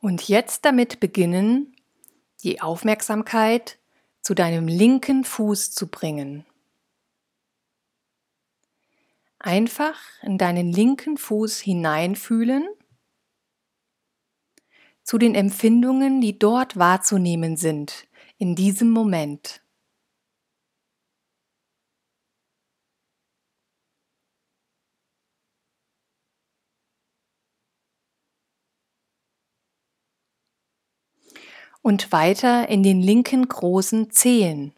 Und jetzt damit beginnen, die Aufmerksamkeit zu deinem linken Fuß zu bringen. Einfach in deinen linken Fuß hineinfühlen zu den Empfindungen, die dort wahrzunehmen sind in diesem Moment. Und weiter in den linken großen Zehen.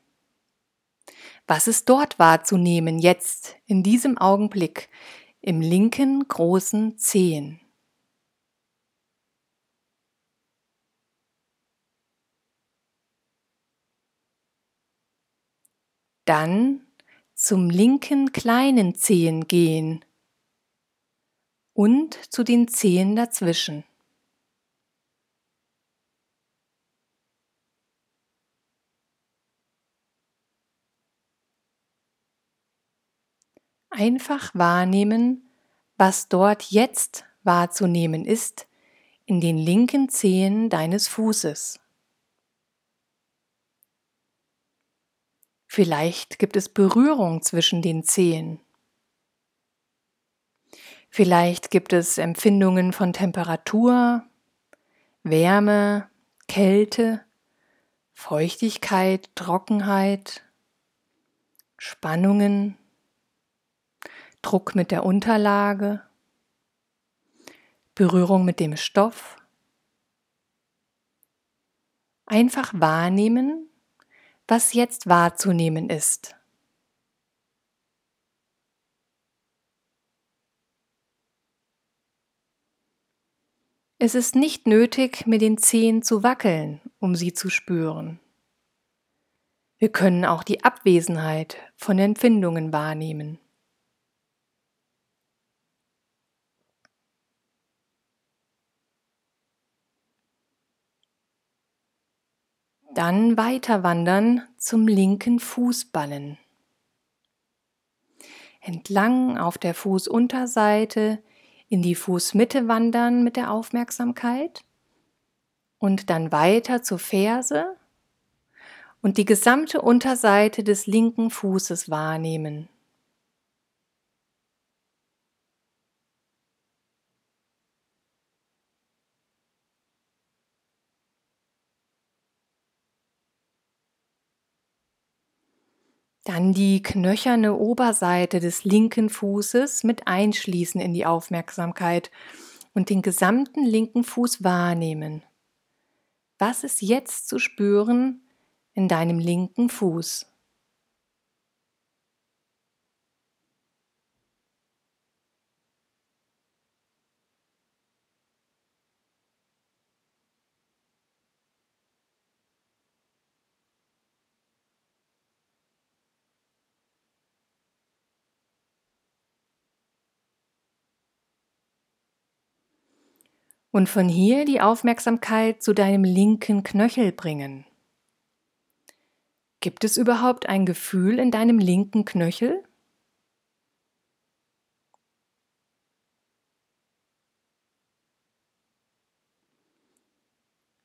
Was ist dort wahrzunehmen jetzt in diesem Augenblick im linken großen Zehen? Dann zum linken kleinen Zehen gehen und zu den Zehen dazwischen. Einfach wahrnehmen, was dort jetzt wahrzunehmen ist in den linken Zehen deines Fußes. Vielleicht gibt es Berührung zwischen den Zehen. Vielleicht gibt es Empfindungen von Temperatur, Wärme, Kälte, Feuchtigkeit, Trockenheit, Spannungen, Druck mit der Unterlage, Berührung mit dem Stoff. Einfach wahrnehmen, was jetzt wahrzunehmen ist. Es ist nicht nötig, mit den Zehen zu wackeln, um sie zu spüren. Wir können auch die Abwesenheit von Empfindungen wahrnehmen. Dann weiter wandern zum linken Fußballen. Entlang auf der Fußunterseite in die Fußmitte wandern mit der Aufmerksamkeit und dann weiter zur Ferse und die gesamte Unterseite des linken Fußes wahrnehmen. Dann die knöcherne Oberseite des linken Fußes mit einschließen in die Aufmerksamkeit und den gesamten linken Fuß wahrnehmen. Was ist jetzt zu spüren in deinem linken Fuß? Und von hier die Aufmerksamkeit zu deinem linken Knöchel bringen. Gibt es überhaupt ein Gefühl in deinem linken Knöchel?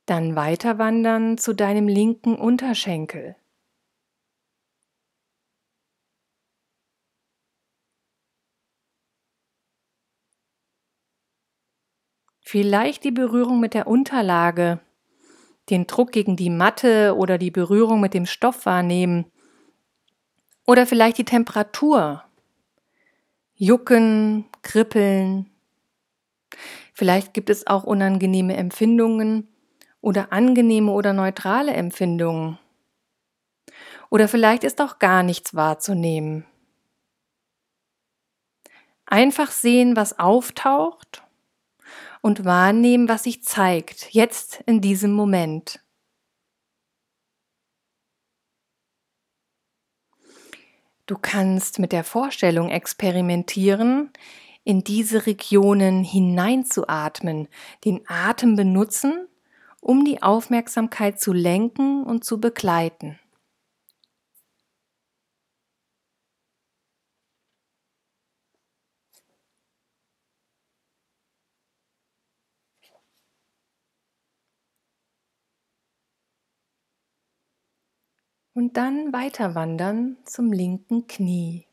Dann weiter wandern zu deinem linken Unterschenkel. Vielleicht die Berührung mit der Unterlage, den Druck gegen die Matte oder die Berührung mit dem Stoff wahrnehmen. Oder vielleicht die Temperatur. Jucken, kribbeln. Vielleicht gibt es auch unangenehme Empfindungen oder angenehme oder neutrale Empfindungen. Oder vielleicht ist auch gar nichts wahrzunehmen. Einfach sehen, was auftaucht und wahrnehmen, was sich zeigt, jetzt in diesem Moment. Du kannst mit der Vorstellung experimentieren, in diese Regionen hineinzuatmen, den Atem benutzen, um die Aufmerksamkeit zu lenken und zu begleiten. Und dann weiter wandern zum linken Knie.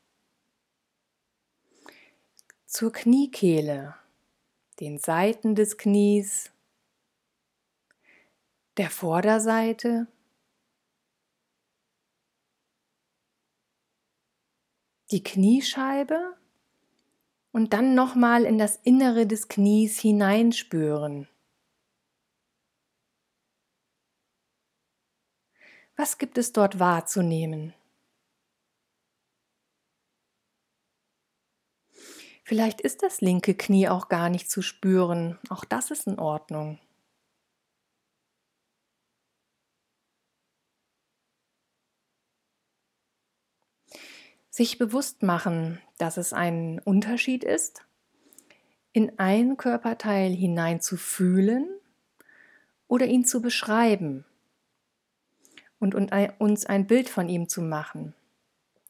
Zur Kniekehle, den Seiten des Knies, der Vorderseite, die Kniescheibe und dann nochmal in das Innere des Knies hineinspüren. Was gibt es dort wahrzunehmen? Vielleicht ist das linke Knie auch gar nicht zu spüren. Auch das ist in Ordnung. Sich bewusst machen, dass es ein Unterschied ist, in ein Körperteil hinein zu fühlen oder ihn zu beschreiben und uns ein Bild von ihm zu machen.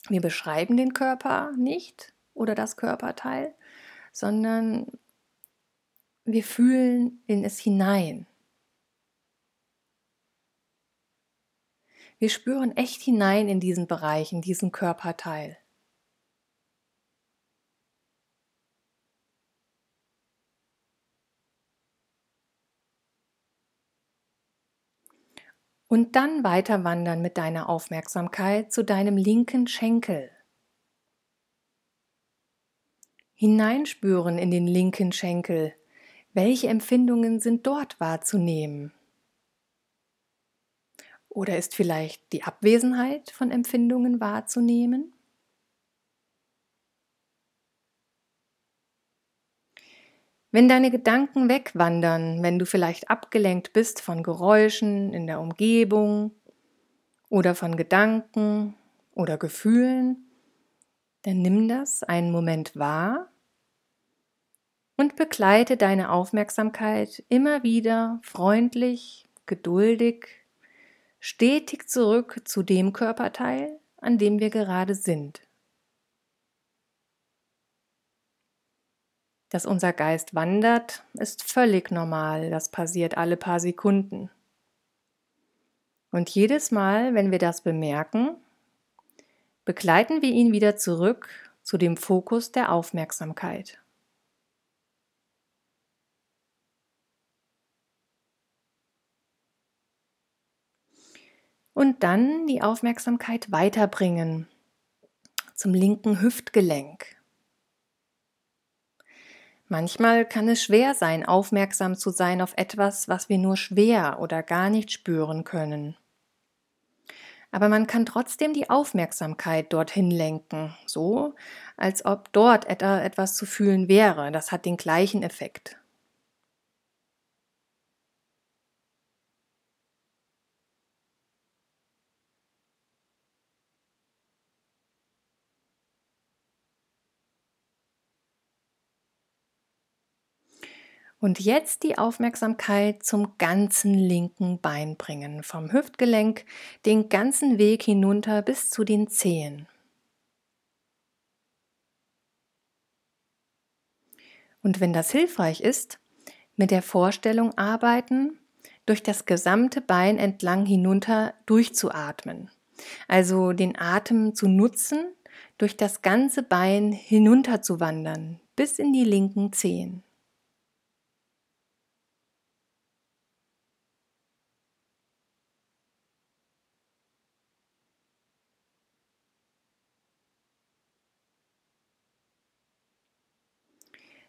Wir beschreiben den Körper nicht oder das Körperteil, sondern wir fühlen in es hinein. Wir spüren echt hinein in diesen Bereich, in diesen Körperteil. Und dann weiter wandern mit deiner Aufmerksamkeit zu deinem linken Schenkel. Hineinspüren in den linken Schenkel. Welche Empfindungen sind dort wahrzunehmen? Oder ist vielleicht die Abwesenheit von Empfindungen wahrzunehmen? Wenn deine Gedanken wegwandern, wenn du vielleicht abgelenkt bist von Geräuschen in der Umgebung oder von Gedanken oder Gefühlen, dann nimm das einen Moment wahr und begleite deine Aufmerksamkeit immer wieder freundlich, geduldig, stetig zurück zu dem Körperteil, an dem wir gerade sind. Dass unser Geist wandert, ist völlig normal, das passiert alle paar Sekunden. Und jedes Mal, wenn wir das bemerken, begleiten wir ihn wieder zurück zu dem Fokus der Aufmerksamkeit. Und dann die Aufmerksamkeit weiterbringen zum linken Hüftgelenk. Manchmal kann es schwer sein, aufmerksam zu sein auf etwas, was wir nur schwer oder gar nicht spüren können. Aber man kann trotzdem die Aufmerksamkeit dorthin lenken, so als ob dort etwas zu fühlen wäre. Das hat den gleichen Effekt. Und jetzt die Aufmerksamkeit zum ganzen linken Bein bringen, vom Hüftgelenk den ganzen Weg hinunter bis zu den Zehen. Und wenn das hilfreich ist, mit der Vorstellung arbeiten, durch das gesamte Bein entlang hinunter durchzuatmen. Also den Atem zu nutzen, durch das ganze Bein hinunter zu wandern, bis in die linken Zehen.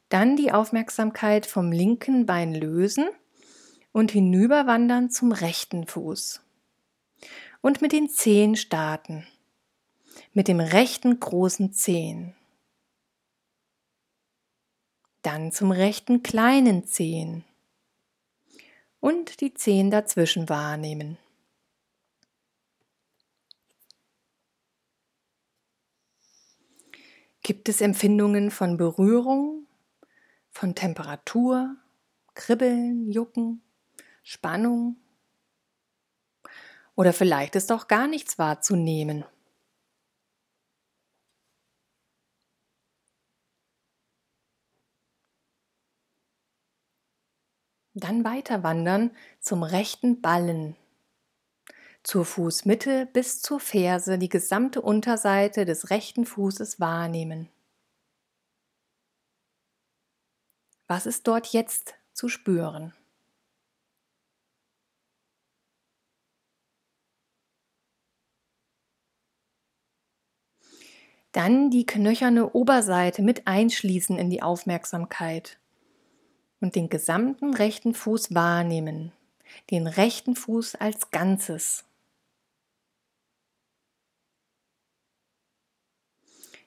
Dann die Aufmerksamkeit vom linken Bein lösen und hinüberwandern zum rechten Fuß. Und mit den Zehen starten. Mit dem rechten großen Zehen. Dann zum rechten kleinen Zehen. Und die Zehen dazwischen wahrnehmen. Gibt es Empfindungen von Berührung von Temperatur, Kribbeln, Jucken, Spannung. Oder vielleicht ist auch gar nichts wahrzunehmen. Dann weiter wandern zum rechten Ballen, zur Fußmitte bis zur Ferse die gesamte Unterseite des rechten Fußes wahrnehmen. Was ist dort jetzt zu spüren? Dann die knöcherne Oberseite mit einschließen in die Aufmerksamkeit und den gesamten rechten Fuß wahrnehmen, den rechten Fuß als Ganzes.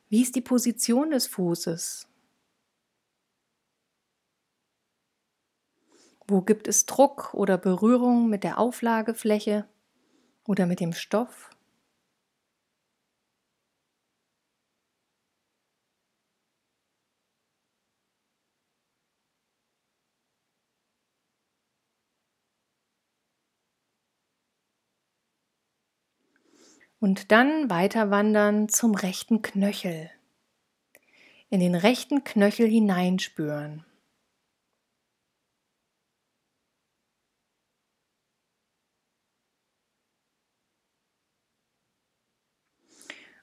Wie ist die Position des Fußes? Wo gibt es Druck oder Berührung mit der Auflagefläche oder mit dem Stoff? Und dann weiter wandern zum rechten Knöchel. In den rechten Knöchel hineinspüren.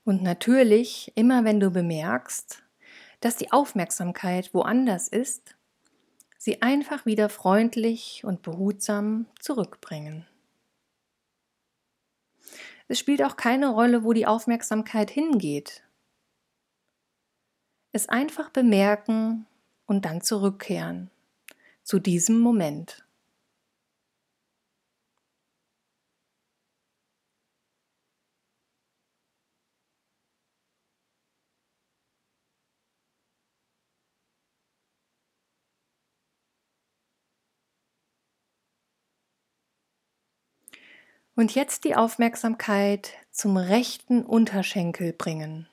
Und natürlich, immer wenn du bemerkst, dass die Aufmerksamkeit woanders ist, sie einfach wieder freundlich und behutsam zurückbringen. Es spielt auch keine Rolle, wo die Aufmerksamkeit hingeht. Es einfach bemerken und dann zurückkehren zu diesem Moment. Und jetzt die Aufmerksamkeit zum rechten Unterschenkel bringen.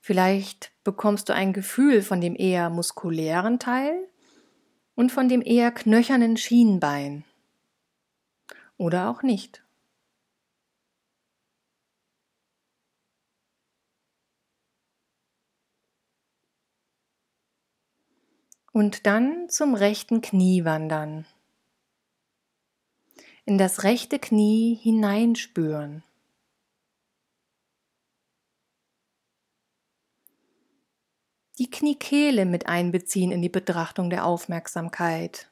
Vielleicht bekommst du ein Gefühl von dem eher muskulären Teil und von dem eher knöchernen Schienbein. Oder auch nicht. Und dann zum rechten Knie wandern in das rechte Knie hineinspüren. Die Kniekehle mit einbeziehen in die Betrachtung der Aufmerksamkeit.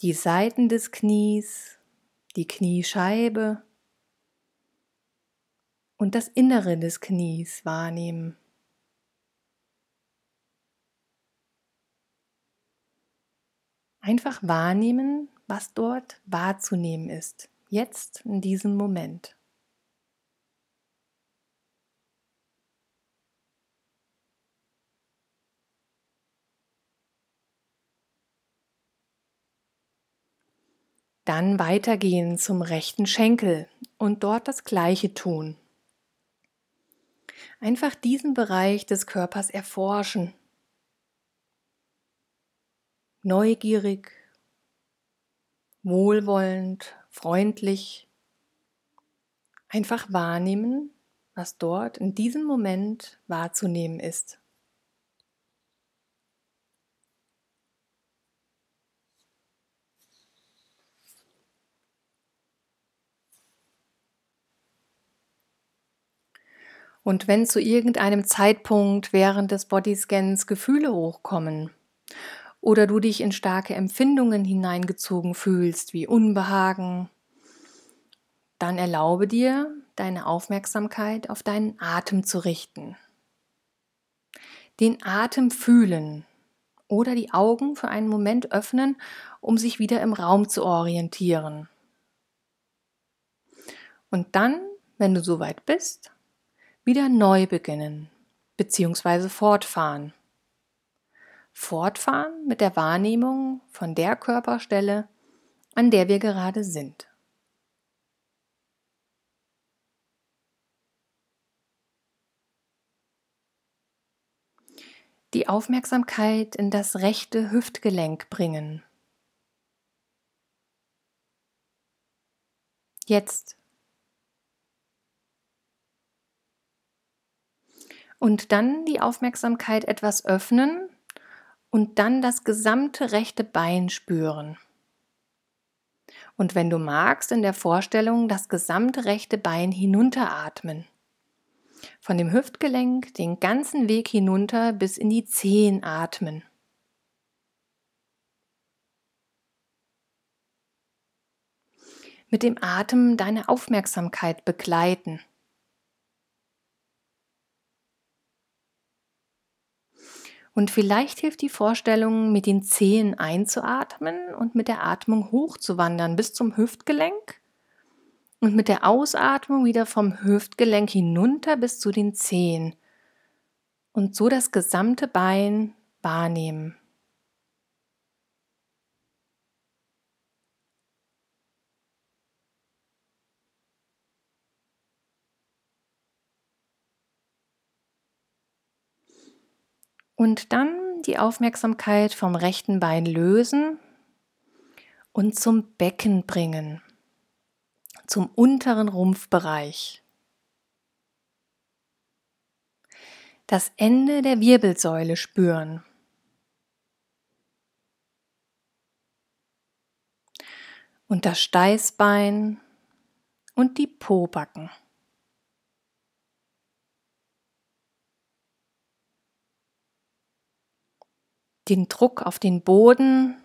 Die Seiten des Knies, die Kniescheibe und das Innere des Knies wahrnehmen. Einfach wahrnehmen, was dort wahrzunehmen ist, jetzt in diesem Moment. Dann weitergehen zum rechten Schenkel und dort das gleiche tun. Einfach diesen Bereich des Körpers erforschen neugierig, wohlwollend, freundlich. Einfach wahrnehmen, was dort in diesem Moment wahrzunehmen ist. Und wenn zu irgendeinem Zeitpunkt während des Bodyscans Gefühle hochkommen oder du dich in starke Empfindungen hineingezogen fühlst, wie Unbehagen, dann erlaube dir, deine Aufmerksamkeit auf deinen Atem zu richten. Den Atem fühlen oder die Augen für einen Moment öffnen, um sich wieder im Raum zu orientieren. Und dann, wenn du soweit bist, wieder neu beginnen bzw. fortfahren fortfahren mit der Wahrnehmung von der Körperstelle, an der wir gerade sind. Die Aufmerksamkeit in das rechte Hüftgelenk bringen. Jetzt. Und dann die Aufmerksamkeit etwas öffnen und dann das gesamte rechte Bein spüren. Und wenn du magst, in der Vorstellung das gesamte rechte Bein hinunteratmen. Von dem Hüftgelenk den ganzen Weg hinunter bis in die Zehen atmen. Mit dem Atem deine Aufmerksamkeit begleiten. Und vielleicht hilft die Vorstellung, mit den Zehen einzuatmen und mit der Atmung hochzuwandern bis zum Hüftgelenk und mit der Ausatmung wieder vom Hüftgelenk hinunter bis zu den Zehen und so das gesamte Bein wahrnehmen. Und dann die Aufmerksamkeit vom rechten Bein lösen und zum Becken bringen, zum unteren Rumpfbereich. Das Ende der Wirbelsäule spüren. Und das Steißbein und die Pobacken. Den Druck auf den Boden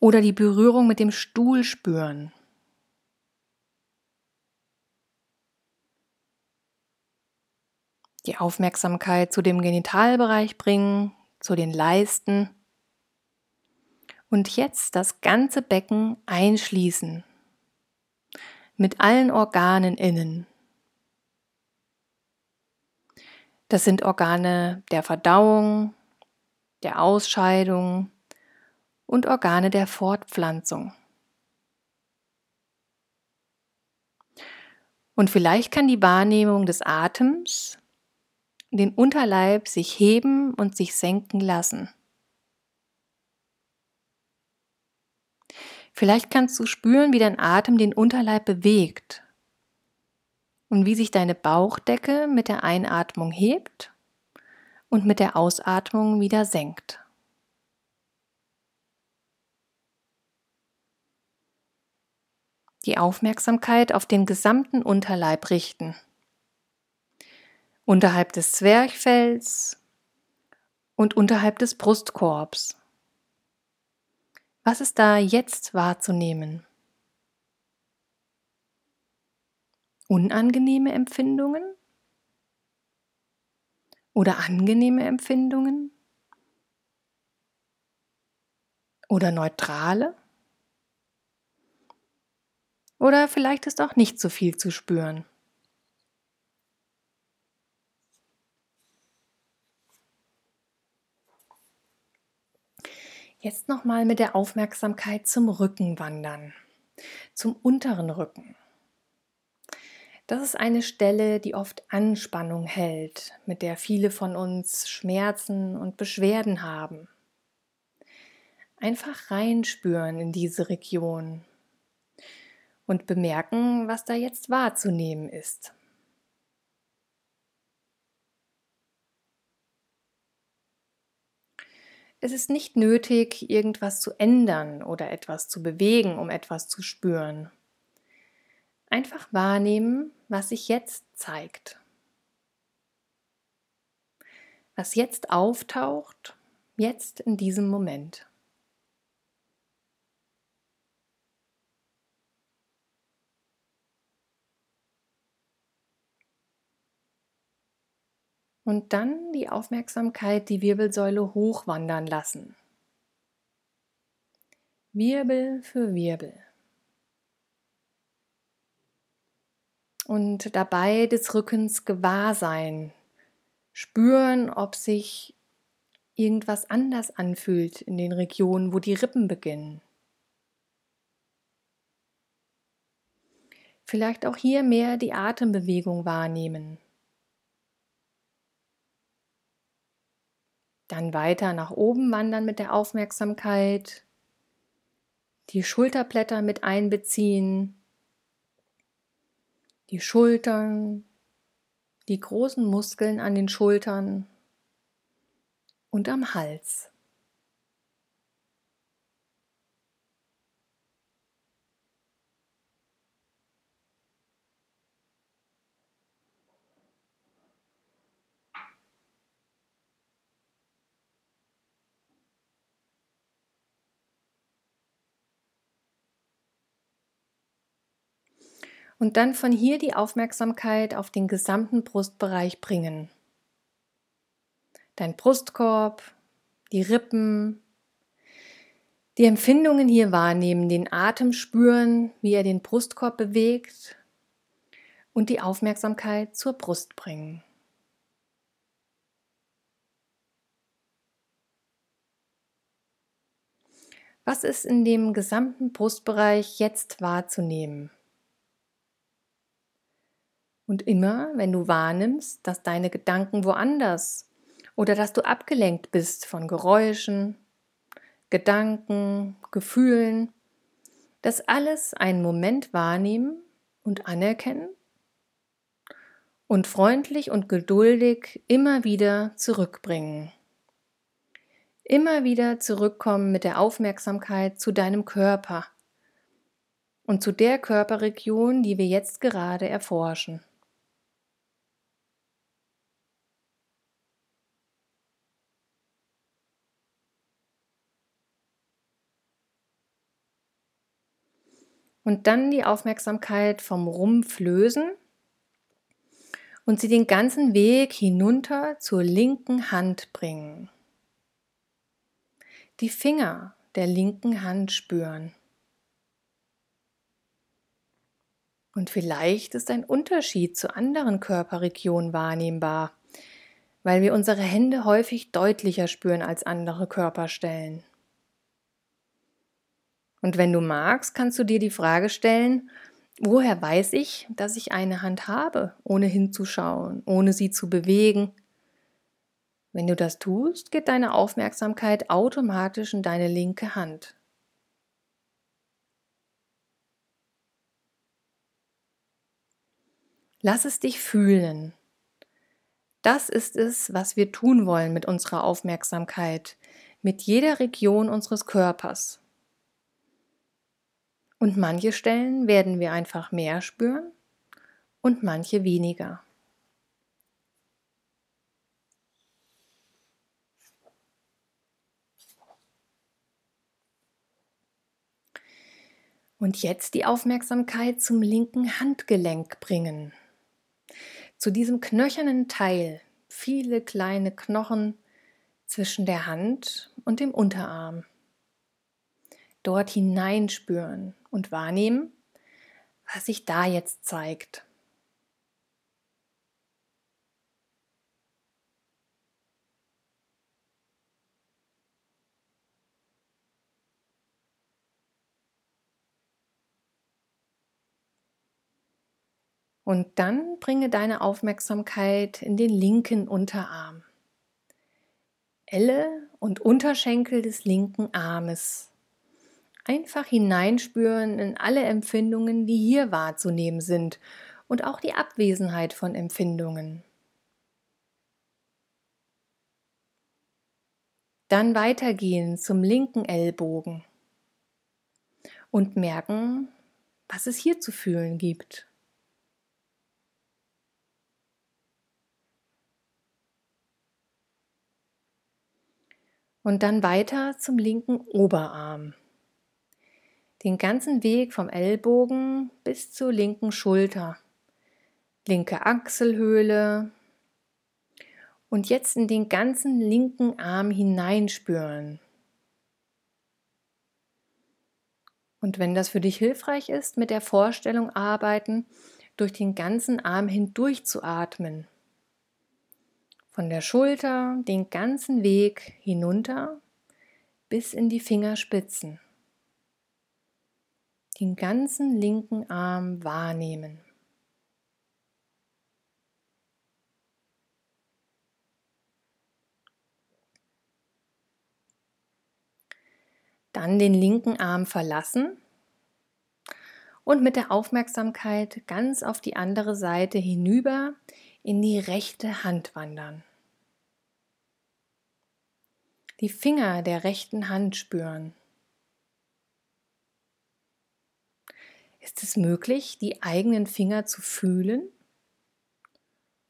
oder die Berührung mit dem Stuhl spüren. Die Aufmerksamkeit zu dem Genitalbereich bringen, zu den Leisten. Und jetzt das ganze Becken einschließen. Mit allen Organen innen. Das sind Organe der Verdauung, der Ausscheidung und Organe der Fortpflanzung. Und vielleicht kann die Wahrnehmung des Atems den Unterleib sich heben und sich senken lassen. Vielleicht kannst du spüren, wie dein Atem den Unterleib bewegt und wie sich deine Bauchdecke mit der Einatmung hebt und mit der Ausatmung wieder senkt. Die Aufmerksamkeit auf den gesamten Unterleib richten. Unterhalb des Zwerchfells und unterhalb des Brustkorbs. Was ist da jetzt wahrzunehmen? Unangenehme Empfindungen? Oder angenehme Empfindungen? Oder neutrale? Oder vielleicht ist auch nicht so viel zu spüren. Jetzt nochmal mit der Aufmerksamkeit zum Rücken wandern, zum unteren Rücken. Das ist eine Stelle, die oft Anspannung hält, mit der viele von uns Schmerzen und Beschwerden haben. Einfach reinspüren in diese Region und bemerken, was da jetzt wahrzunehmen ist. Es ist nicht nötig, irgendwas zu ändern oder etwas zu bewegen, um etwas zu spüren. Einfach wahrnehmen, was sich jetzt zeigt. Was jetzt auftaucht, jetzt in diesem Moment. Und dann die Aufmerksamkeit die Wirbelsäule hochwandern lassen. Wirbel für Wirbel. Und dabei des Rückens gewahr sein. Spüren, ob sich irgendwas anders anfühlt in den Regionen, wo die Rippen beginnen. Vielleicht auch hier mehr die Atembewegung wahrnehmen. Dann weiter nach oben wandern mit der Aufmerksamkeit, die Schulterblätter mit einbeziehen, die Schultern, die großen Muskeln an den Schultern und am Hals. Und dann von hier die Aufmerksamkeit auf den gesamten Brustbereich bringen. Dein Brustkorb, die Rippen, die Empfindungen hier wahrnehmen, den Atem spüren, wie er den Brustkorb bewegt und die Aufmerksamkeit zur Brust bringen. Was ist in dem gesamten Brustbereich jetzt wahrzunehmen? Und immer, wenn du wahrnimmst, dass deine Gedanken woanders oder dass du abgelenkt bist von Geräuschen, Gedanken, Gefühlen, das alles einen Moment wahrnehmen und anerkennen und freundlich und geduldig immer wieder zurückbringen. Immer wieder zurückkommen mit der Aufmerksamkeit zu deinem Körper und zu der Körperregion, die wir jetzt gerade erforschen. Und dann die Aufmerksamkeit vom Rumpf lösen und sie den ganzen Weg hinunter zur linken Hand bringen. Die Finger der linken Hand spüren. Und vielleicht ist ein Unterschied zu anderen Körperregionen wahrnehmbar, weil wir unsere Hände häufig deutlicher spüren als andere Körperstellen. Und wenn du magst, kannst du dir die Frage stellen, woher weiß ich, dass ich eine Hand habe, ohne hinzuschauen, ohne sie zu bewegen? Wenn du das tust, geht deine Aufmerksamkeit automatisch in deine linke Hand. Lass es dich fühlen. Das ist es, was wir tun wollen mit unserer Aufmerksamkeit, mit jeder Region unseres Körpers. Und manche Stellen werden wir einfach mehr spüren und manche weniger. Und jetzt die Aufmerksamkeit zum linken Handgelenk bringen. Zu diesem knöchernen Teil, viele kleine Knochen zwischen der Hand und dem Unterarm dort hineinspüren und wahrnehmen, was sich da jetzt zeigt. Und dann bringe deine Aufmerksamkeit in den linken Unterarm. Elle und Unterschenkel des linken Armes einfach hineinspüren in alle Empfindungen, die hier wahrzunehmen sind und auch die Abwesenheit von Empfindungen. Dann weitergehen zum linken Ellbogen und merken, was es hier zu fühlen gibt. Und dann weiter zum linken Oberarm den ganzen Weg vom Ellbogen bis zur linken Schulter, linke Achselhöhle und jetzt in den ganzen linken Arm hineinspüren. Und wenn das für dich hilfreich ist, mit der Vorstellung arbeiten, durch den ganzen Arm hindurch zu atmen. Von der Schulter den ganzen Weg hinunter bis in die Fingerspitzen den ganzen linken Arm wahrnehmen. Dann den linken Arm verlassen und mit der Aufmerksamkeit ganz auf die andere Seite hinüber in die rechte Hand wandern. Die Finger der rechten Hand spüren. Ist es möglich, die eigenen Finger zu fühlen?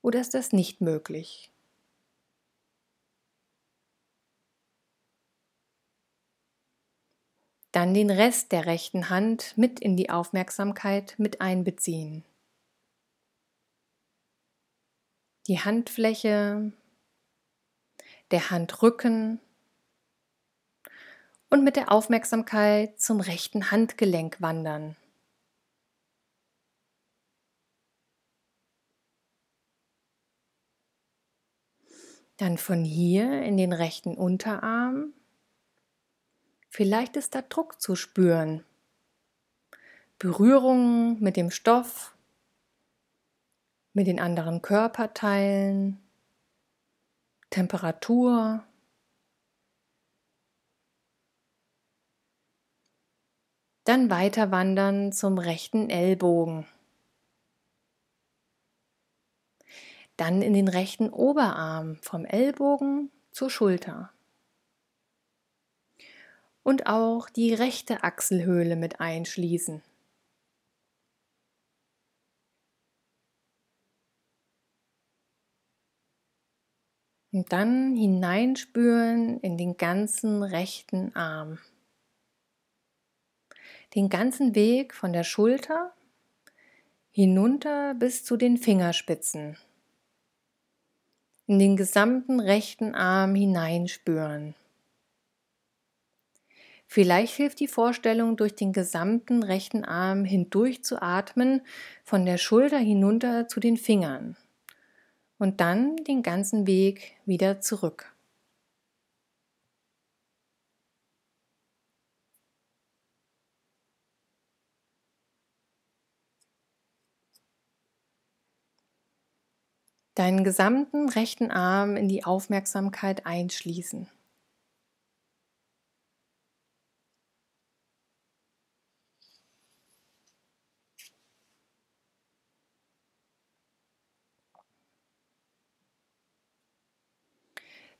Oder ist das nicht möglich? Dann den Rest der rechten Hand mit in die Aufmerksamkeit mit einbeziehen. Die Handfläche, der Handrücken und mit der Aufmerksamkeit zum rechten Handgelenk wandern. Dann von hier in den rechten Unterarm Vielleicht ist da Druck zu spüren. Berührung mit dem Stoff, mit den anderen Körperteilen, Temperatur. Dann weiter wandern zum rechten Ellbogen. Dann in den rechten Oberarm vom Ellbogen zur Schulter und auch die rechte Achselhöhle mit einschließen. Und dann hineinspüren in den ganzen rechten Arm. Den ganzen Weg von der Schulter hinunter bis zu den Fingerspitzen. In den gesamten rechten Arm hineinspüren. Vielleicht hilft die Vorstellung, durch den gesamten rechten Arm hindurch zu atmen, von der Schulter hinunter zu den Fingern und dann den ganzen Weg wieder zurück. Deinen gesamten rechten Arm in die Aufmerksamkeit einschließen.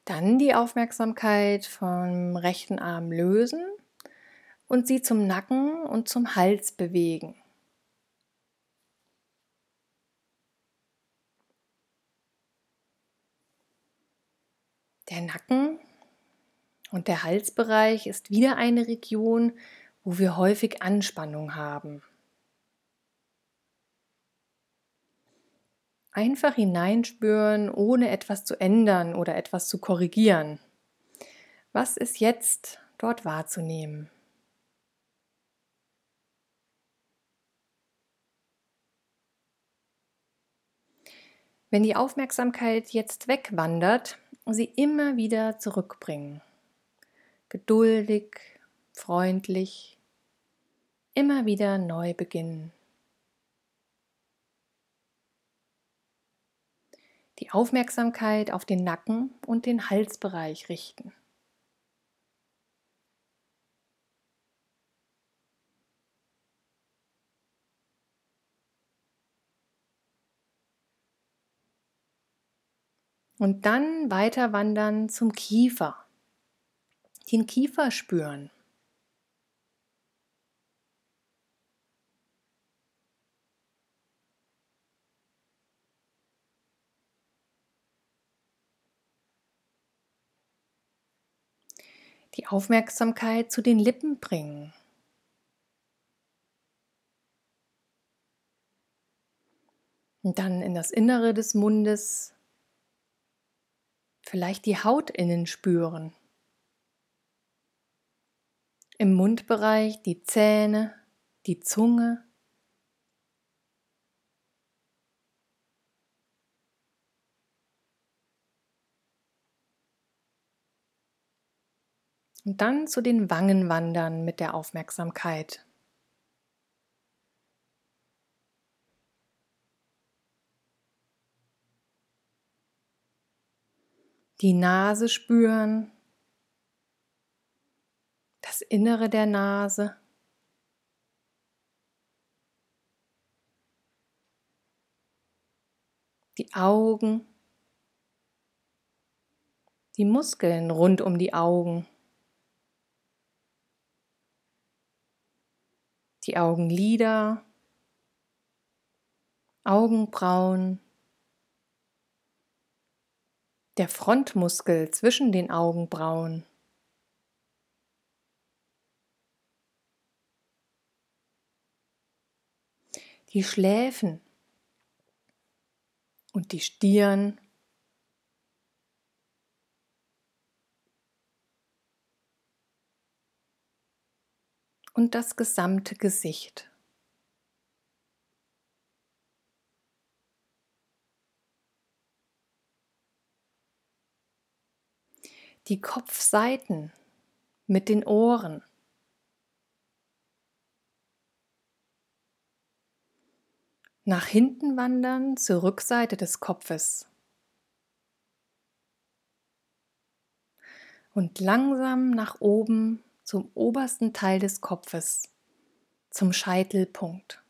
Dann die Aufmerksamkeit vom rechten Arm lösen und sie zum Nacken und zum Hals bewegen. Der Nacken und der Halsbereich ist wieder eine Region, wo wir häufig Anspannung haben. Einfach hineinspüren, ohne etwas zu ändern oder etwas zu korrigieren. Was ist jetzt dort wahrzunehmen? Wenn die Aufmerksamkeit jetzt wegwandert, sie immer wieder zurückbringen. Geduldig, freundlich, immer wieder neu beginnen. die Aufmerksamkeit auf den Nacken und den Halsbereich richten. Und dann weiter wandern zum Kiefer. Den Kiefer spüren. die Aufmerksamkeit zu den Lippen bringen. Und dann in das Innere des Mundes vielleicht die Haut innen spüren. Im Mundbereich die Zähne, die Zunge, Und dann zu den Wangen wandern mit der Aufmerksamkeit. Die Nase spüren, das Innere der Nase. die Augen, die Muskeln rund um die Augen, die Augenlider, Augenbrauen, der Frontmuskel zwischen den Augenbrauen. Die Schläfen und die Stirn. Und das gesamte Gesicht. Die Kopfseiten mit den Ohren. Nach hinten wandern zur Rückseite des Kopfes. Und langsam nach oben zum obersten Teil des Kopfes, zum Scheitelpunkt.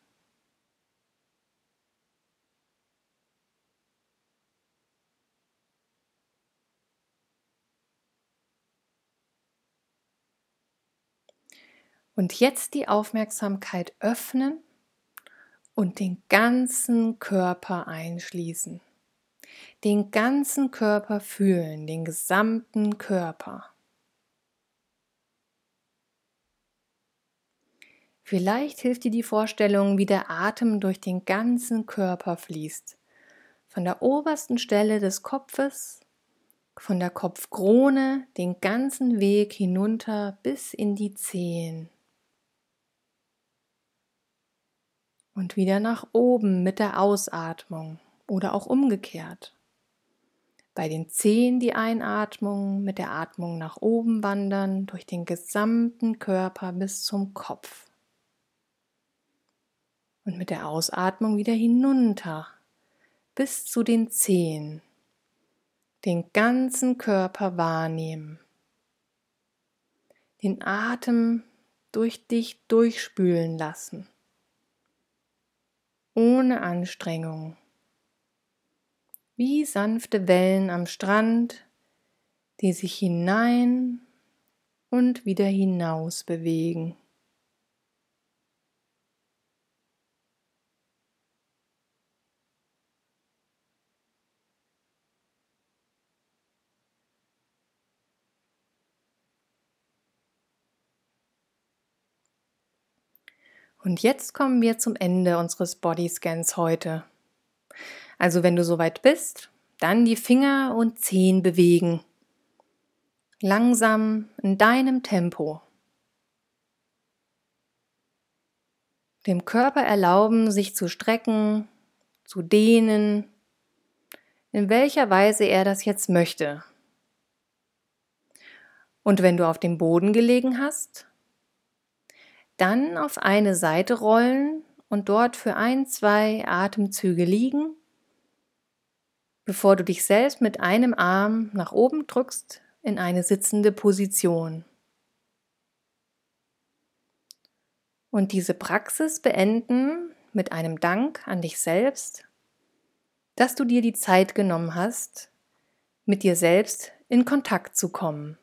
Und jetzt die Aufmerksamkeit öffnen und den ganzen Körper einschließen. Den ganzen Körper fühlen, den gesamten Körper. Vielleicht hilft dir die Vorstellung, wie der Atem durch den ganzen Körper fließt. Von der obersten Stelle des Kopfes, von der Kopfkrone den ganzen Weg hinunter bis in die Zehen. Und wieder nach oben mit der Ausatmung oder auch umgekehrt. Bei den Zehen die Einatmung mit der Atmung nach oben wandern durch den gesamten Körper bis zum Kopf. Und mit der Ausatmung wieder hinunter bis zu den Zehen. Den ganzen Körper wahrnehmen. Den Atem durch dich durchspülen lassen ohne Anstrengung. Wie sanfte Wellen am Strand, die sich hinein und wieder hinaus bewegen. Und jetzt kommen wir zum Ende unseres Bodyscans heute. Also wenn du soweit bist, dann die Finger und Zehen bewegen. Langsam in deinem Tempo. Dem Körper erlauben, sich zu strecken, zu dehnen, in welcher Weise er das jetzt möchte. Und wenn du auf dem Boden gelegen hast, dann auf eine Seite rollen und dort für ein, zwei Atemzüge liegen, bevor du dich selbst mit einem Arm nach oben drückst in eine sitzende Position. Und diese Praxis beenden mit einem Dank an dich selbst, dass du dir die Zeit genommen hast, mit dir selbst in Kontakt zu kommen.